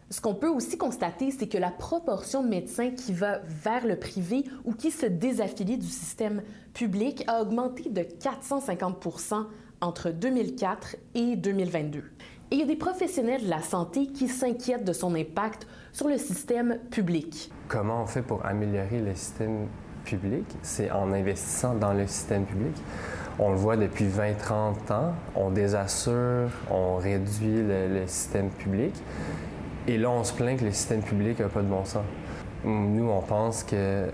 Ce qu'on peut aussi constater, c'est que la proportion de médecins qui va vers le privé ou qui se désaffilient du système public a augmenté de 450% entre 2004 et 2022. Et il y a des professionnels de la santé qui s'inquiètent de son impact sur le système public. Comment on fait pour améliorer le système public? C'est en investissant dans le système public. On le voit depuis 20-30 ans, on désassure, on réduit le, le système public. Et là, on se plaint que le système public n'a pas de bon sens. Nous, on pense que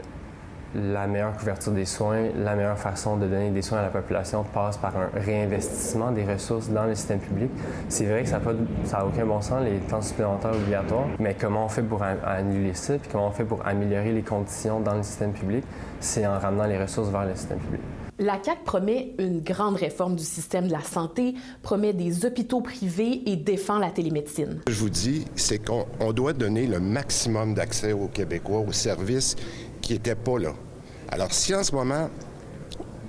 la meilleure couverture des soins, la meilleure façon de donner des soins à la population passe par un réinvestissement des ressources dans le système public. C'est vrai que ça n'a aucun bon sens, les temps supplémentaires obligatoires, mais comment on fait pour an- annuler ça, puis comment on fait pour améliorer les conditions dans le système public, c'est en ramenant les ressources vers le système public. La CAQ promet une grande réforme du système de la santé, promet des hôpitaux privés et défend la télémédecine. Ce que je vous dis, c'est qu'on on doit donner le maximum d'accès aux Québécois aux services qui n'étaient pas là. Alors, si en ce moment,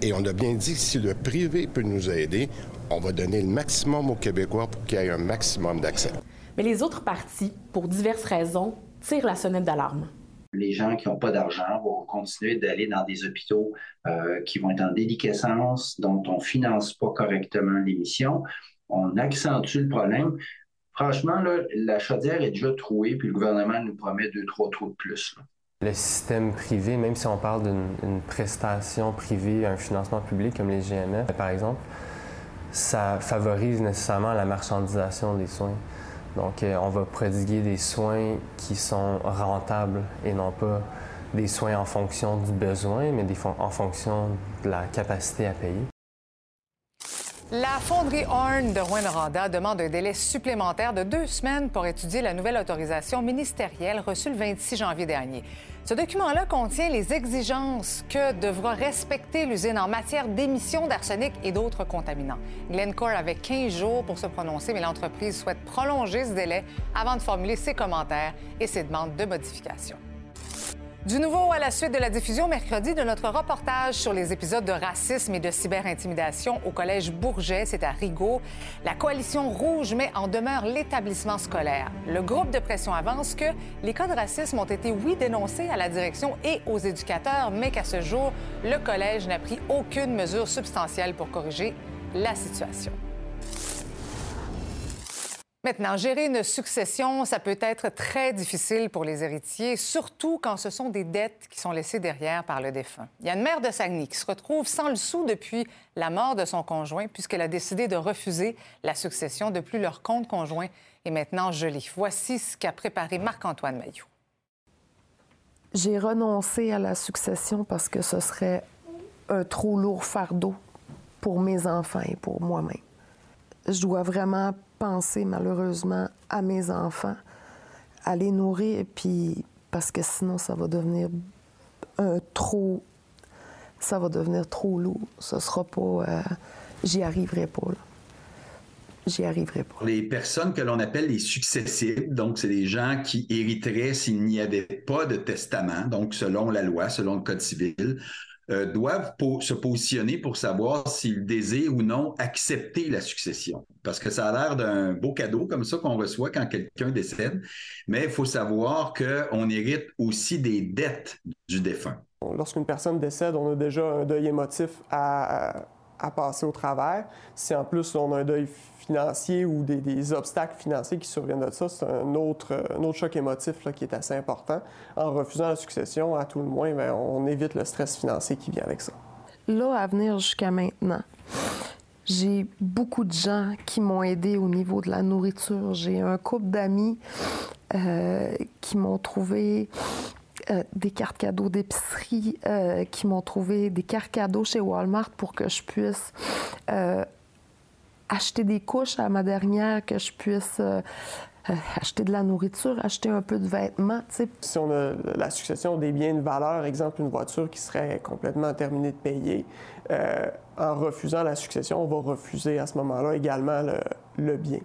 et on a bien dit que si le privé peut nous aider, on va donner le maximum aux Québécois pour qu'il y ait un maximum d'accès. Mais les autres partis, pour diverses raisons, tirent la sonnette d'alarme. Les gens qui n'ont pas d'argent vont continuer d'aller dans des hôpitaux euh, qui vont être en déliquescence, dont on ne finance pas correctement l'émission. On accentue le problème. Franchement, là, la chaudière est déjà trouée, puis le gouvernement nous promet deux, trois trous de plus. Le système privé, même si on parle d'une prestation privée, un financement public comme les GMF, par exemple, ça favorise nécessairement la marchandisation des soins. Donc, euh, on va prodiguer des soins qui sont rentables et non pas des soins en fonction du besoin, mais des en fonction de la capacité à payer. La fonderie Horn de Rouen-Noranda demande un délai supplémentaire de deux semaines pour étudier la nouvelle autorisation ministérielle reçue le 26 janvier dernier. Ce document-là contient les exigences que devra respecter l'usine en matière d'émissions d'arsenic et d'autres contaminants. Glencore avait 15 jours pour se prononcer, mais l'entreprise souhaite prolonger ce délai avant de formuler ses commentaires et ses demandes de modification. Du nouveau à la suite de la diffusion mercredi de notre reportage sur les épisodes de racisme et de cyberintimidation au Collège Bourget, c'est à Rigaud, la coalition rouge met en demeure l'établissement scolaire. Le groupe de pression avance que les cas de racisme ont été, oui, dénoncés à la direction et aux éducateurs, mais qu'à ce jour, le collège n'a pris aucune mesure substantielle pour corriger la situation. Maintenant, gérer une succession, ça peut être très difficile pour les héritiers, surtout quand ce sont des dettes qui sont laissées derrière par le défunt. Il y a une mère de Saguenay qui se retrouve sans le sou depuis la mort de son conjoint, puisqu'elle a décidé de refuser la succession. De plus, leur compte conjoint est maintenant gelé. Voici ce qu'a préparé Marc-Antoine Maillot. J'ai renoncé à la succession parce que ce serait un trop lourd fardeau pour mes enfants et pour moi-même. Je dois vraiment penser malheureusement à mes enfants, à les nourrir, puis parce que sinon ça va devenir un trop, ça va devenir trop lourd. Ce sera pas, euh, j'y arriverai pas. J'y arriverai pas. Les personnes que l'on appelle les successibles, donc c'est des gens qui hériteraient s'il n'y avait pas de testament, donc selon la loi, selon le Code civil, euh, doivent se positionner pour savoir s'ils désirent ou non accepter la succession. Parce que ça a l'air d'un beau cadeau comme ça qu'on reçoit quand quelqu'un décède, mais il faut savoir qu'on hérite aussi des dettes du défunt. Lorsqu'une personne décède, on a déjà un deuil émotif à, à passer au travers. Si en plus on a un deuil financier ou des, obstacles financiers qui surviennent de ça, c'est un autre, choc émotif qui est assez important. En refusant la succession, à tout le moins, bien, on évite le stress financier qui vient avec ça. Là, à venir jusqu'à maintenant, j'ai beaucoup de gens qui m'ont aidé au niveau de la nourriture. J'ai un couple d'amis euh, qui m'ont trouvé euh, des cartes cadeaux d'épicerie, euh, qui m'ont trouvé des cartes cadeaux chez Walmart pour que je puisse acheter des couches à ma dernière, que je puisse euh, euh, acheter de la nourriture, acheter un peu de vêtements. Si on a la succession des biens de valeur, exemple une voiture qui serait complètement terminée de payer, euh, en refusant la succession, on va refuser à ce moment-là également le, bien.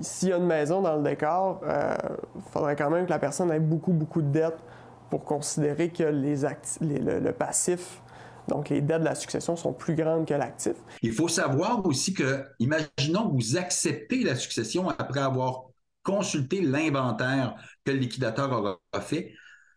S'il y a une maison dans le décor, il faudrait quand même que la personne ait beaucoup, beaucoup de dettes pour considérer que les le passif donc, les dettes de la succession sont plus grandes que l'actif. Il faut savoir aussi que, imaginons que vous acceptez la succession après avoir consulté l'inventaire que le liquidateur aura fait,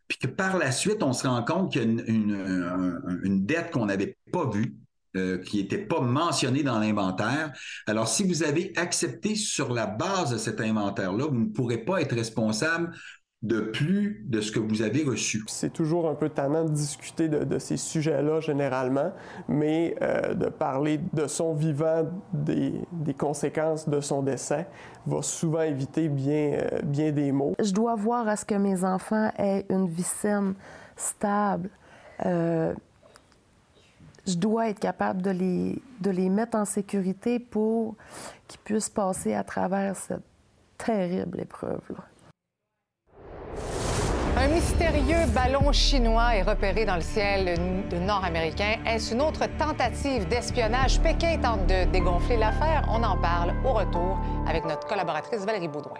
puis que par la suite, on se rend compte qu'il y a une, dette qu'on n'avait pas vue, euh, qui n'était pas mentionnée dans l'inventaire. Alors, si vous avez accepté sur la base de cet inventaire-là, vous ne pourrez pas être responsable de plus de ce que vous avez reçu. C'est toujours un peu tannant de discuter de, ces sujets-là généralement, mais euh, de parler de son vivant, des, conséquences de son décès, va souvent éviter bien, euh, bien des mots. Je dois voir à ce que mes enfants aient une vie saine, stable. Euh, je dois être capable de les, de les mettre en sécurité pour qu'ils puissent passer à travers cette terrible épreuve-là. Un mystérieux ballon chinois est repéré dans le ciel nord-américain. Est-ce une autre tentative d'espionnage? Pékin tente de dégonfler l'affaire. On en parle au retour avec notre collaboratrice Valérie Baudouin.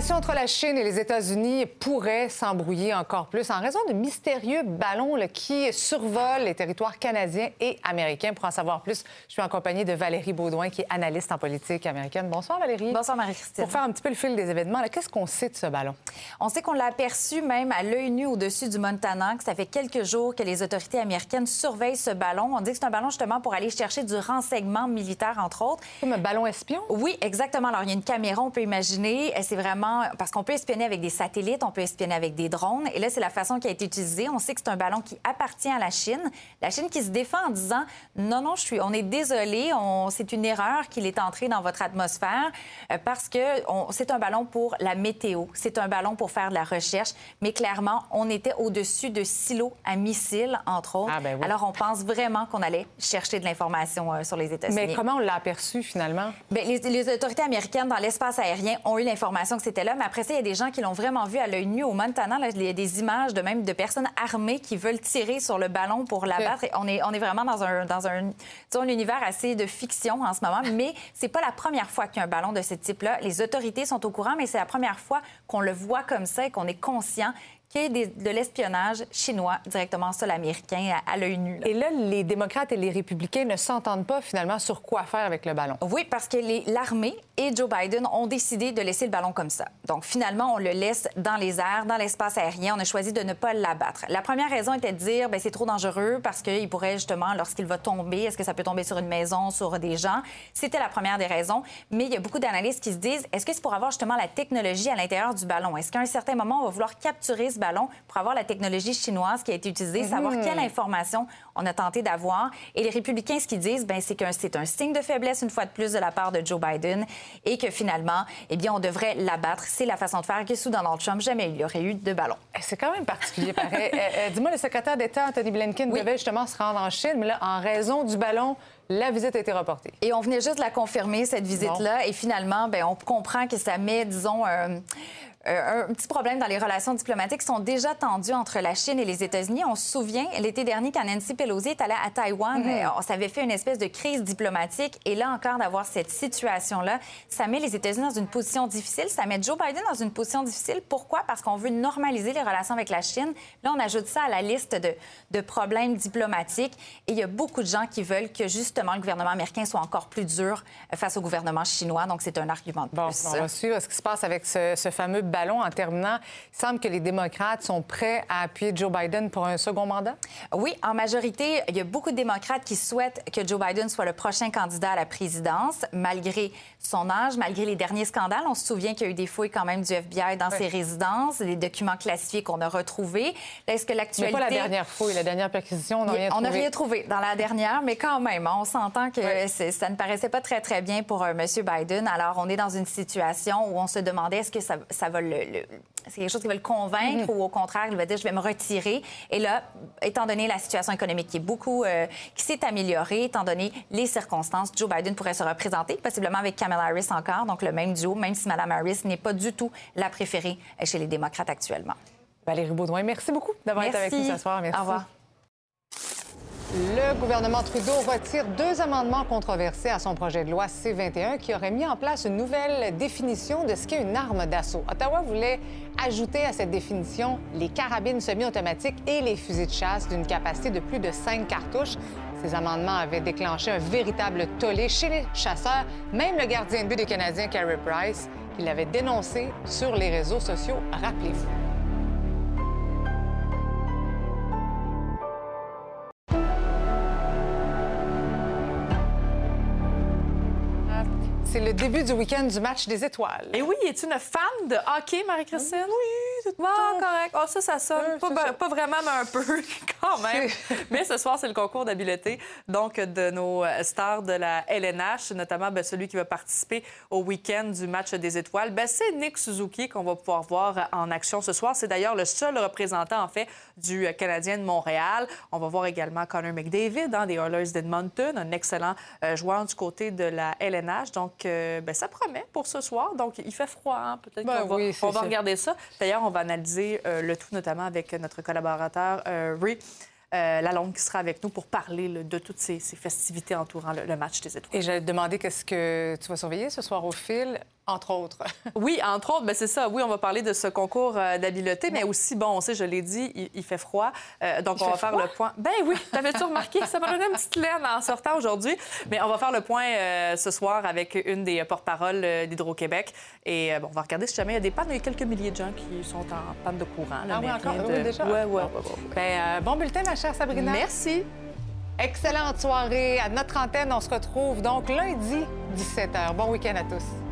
Les relations entre la Chine et les États-Unis pourraient s'embrouiller encore plus en raison de mystérieux ballons là, qui survolent les territoires canadiens et américains. Pour en savoir plus, je suis en compagnie de Valérie Baudouin, qui est analyste en politique américaine. Bonsoir, Valérie. Bonsoir, Marie-Christine. Pour faire un petit peu le fil des événements, qu'est-ce qu'on sait de ce ballon? On sait qu'on l'a aperçu même à l'œil nu au-dessus du Montana, que ça fait quelques jours que les autorités américaines surveillent ce ballon. On dit que c'est un ballon justement pour aller chercher du renseignement militaire, entre autres. Comme un ballon espion? Oui, exactement. Alors, il y a une caméra, on peut imaginer. C'est vraiment parce qu'on peut espionner avec des satellites, on peut espionner avec des drones. Et là, c'est la façon qui a été utilisée. On sait que c'est un ballon qui appartient à la Chine. La Chine qui se défend en disant non, non, je suis, on est désolé, on... c'est une erreur qu'il est entré dans votre atmosphère euh, parce que on... c'est un ballon pour la météo, c'est un ballon pour faire de la recherche. Mais clairement, on était au-dessus de silos à missiles, entre autres. Ah, ben oui. Alors, on pense vraiment qu'on allait chercher de l'information euh, sur les États-Unis. Mais comment on l'a aperçu finalement? Bien, les, les autorités américaines dans l'espace aérien ont eu l'information que c'était là, mais après ça, il y a des gens qui l'ont vraiment vu à l'œil nu au Montana. Là, il y a des images de même de personnes armées qui veulent tirer sur le ballon pour l'abattre. Et On est, on est vraiment dans un, dans un, un univers assez de fiction en ce moment, mais c'est pas la première fois qu'il y a un ballon de ce type-là. Les autorités sont au courant, mais c'est la première fois qu'on le voit comme ça et qu'on est conscient qu'il y ait des- de l'espionnage chinois directement sur l'américain à, à l'œil nu. là. Et là, les démocrates et les républicains ne s'entendent pas finalement sur quoi faire avec le ballon. Oui, parce que l'armée et Joe Biden ont décidé de laisser le ballon comme ça. Donc, finalement, on le laisse dans les airs, dans l'espace aérien. On a choisi de ne pas l'abattre. La première raison était de dire, ben c'est trop dangereux parce qu'il pourrait justement, lorsqu'il va tomber, est-ce que ça peut tomber sur une maison, sur des gens? C'était la première des raisons. Mais il y a beaucoup d'analystes qui se disent, est-ce que c'est pour avoir justement la technologie à l'intérieur du ballon? Est-ce qu'à un certain moment, on va vouloir capturer ce ballon pour avoir la technologie chinoise qui a été utilisée, savoir Mhm. quelle information on a tenté d'avoir? Et les républicains, ce qu'ils disent, ben c'est que c'est un signe de faiblesse, une fois de plus, de la part de Joe Biden et que finalement, eh bien, on devrait l'abattre. C'est la façon de faire que sous Donald Trump, jamais il y aurait eu de ballon. C'est quand même particulier, pareil. Euh, euh, Dis-moi, le secrétaire d'État, Anthony Blinken, devait justement se rendre en Chine, mais là, en raison du ballon, la visite a été reportée. Et on venait juste de la confirmer, cette visite-là. Et finalement, ben, on comprend que ça met, disons, un, euh, un petit problème dans les relations diplomatiques qui sont déjà tendues entre la Chine et les États-Unis. On se souvient, l'été dernier, quand Nancy Pelosi est allée à Taïwan, Mhm. euh, on s'avait fait une espèce de crise diplomatique. Et là encore, d'avoir cette situation-là, ça met les États-Unis dans une position difficile. Ça met Joe Biden dans une position difficile. Pourquoi? Parce qu'on veut normaliser les relations avec la Chine. Là, on ajoute ça à la liste de, de problèmes diplomatiques. Et il y a beaucoup de gens qui veulent que, justement, le gouvernement américain soit encore plus dur euh, face au gouvernement chinois. Donc, c'est un argument de Bon, plus. on va suivre ce qui se passe avec ce, ce fameux ballon. En terminant, il semble que les démocrates sont prêts à appuyer Joe Biden pour un second mandat? Oui, en majorité, il y a beaucoup de démocrates qui souhaitent que Joe Biden soit le prochain candidat à la présidence, malgré son âge, malgré les derniers scandales. On se souvient qu'il y a eu des fouilles quand même du FBI dans ses résidences, des documents classifiés qu'on a retrouvés. Est-ce que Mais l'actualité... pas la dernière fouille, la dernière perquisition, on n'a rien on trouvé. n'a rien trouvé dans la dernière, mais quand même, hein, on s'entend que ça ne paraissait pas très, très bien pour euh, M. Biden. Alors, on est dans une situation où on se demandait est-ce que ça, ça va le... le- c'est quelque chose qui va le convaincre Mhm. ou au contraire, il va dire je vais me retirer. Et là, étant donné la situation économique qui est beaucoup, euh, qui s'est améliorée, étant donné les circonstances, Joe Biden pourrait se représenter, possiblement avec Kamala Harris encore, donc le même duo, même si Mme Harris n'est pas du tout la préférée euh, chez les démocrates actuellement. Valérie Baudouin, merci beaucoup d'avoir été avec nous ce soir. Merci. Au revoir. Le gouvernement Trudeau retire deux amendements controversés à son projet de loi C-21 qui aurait mis en place une nouvelle définition de ce qu'est une arme d'assaut. Ottawa voulait ajouter à cette définition les carabines semi-automatiques et les fusils de chasse d'une capacité de plus de cinq cartouches. Ces amendements avaient déclenché un véritable tollé chez les chasseurs, même le gardien de but des Canadiens, Carey Price, qui l'avait dénoncé sur les réseaux sociaux, rappelez-vous. C'est le début du week-end du match des étoiles. Et oui, es-tu une fan de hockey, Marie-Christine? Oui, tout correct. Oh, ça, ça sonne. pas, ba- pas vraiment, mais un peu quand même. mais ce soir, c'est le concours d'habileté donc de nos euh, stars de la LNH, notamment ben, celui qui va participer au week-end du match des étoiles. Ben, c'est Nick Suzuki qu'on va pouvoir voir en action ce soir. C'est d'ailleurs le seul représentant, en fait, du euh, Canadien de Montréal. On va voir également Connor McDavid hein, des Oilers d'Edmonton, un excellent euh, joueur du côté de la LNH. Donc, euh, ben, ça promet pour ce soir. Donc, il fait froid. hein. Peut-être Ben qu'on va, oui, on va ça. regarder ça. D'ailleurs, on va analyser euh, le tout, notamment avec notre collaborateur euh, Ray. euh, Lalonde qui sera avec nous pour parler de toutes ces, festivités entourant le, le match des étoiles. Et j'allais te demander qu'est-ce que tu vas surveiller ce soir au fil? Entre autres. oui, entre autres, ben c'est ça. Oui, on va parler de ce concours euh, d'habileté, mais aussi, bon, on sait, je l'ai dit, il, fait froid. Euh, donc, on va faire le point. Ben oui, t'avais-tu remarqué? Ça m'a donné une petite laine en sortant aujourd'hui. Mais on va faire le point euh, ce soir avec une des porte-paroles d'Hydro-Québec. Et bon, on va regarder si jamais il y a des pannes. Il y a quelques milliers de gens qui sont en panne de courant. ah oui, encore? Oui, déjà? Ouais, ouais. Ben, bon bulletin, ma chère Sabrina. Merci. Excellente soirée. À notre antenne, on se retrouve donc lundi, 17h. Bon week-end à tous.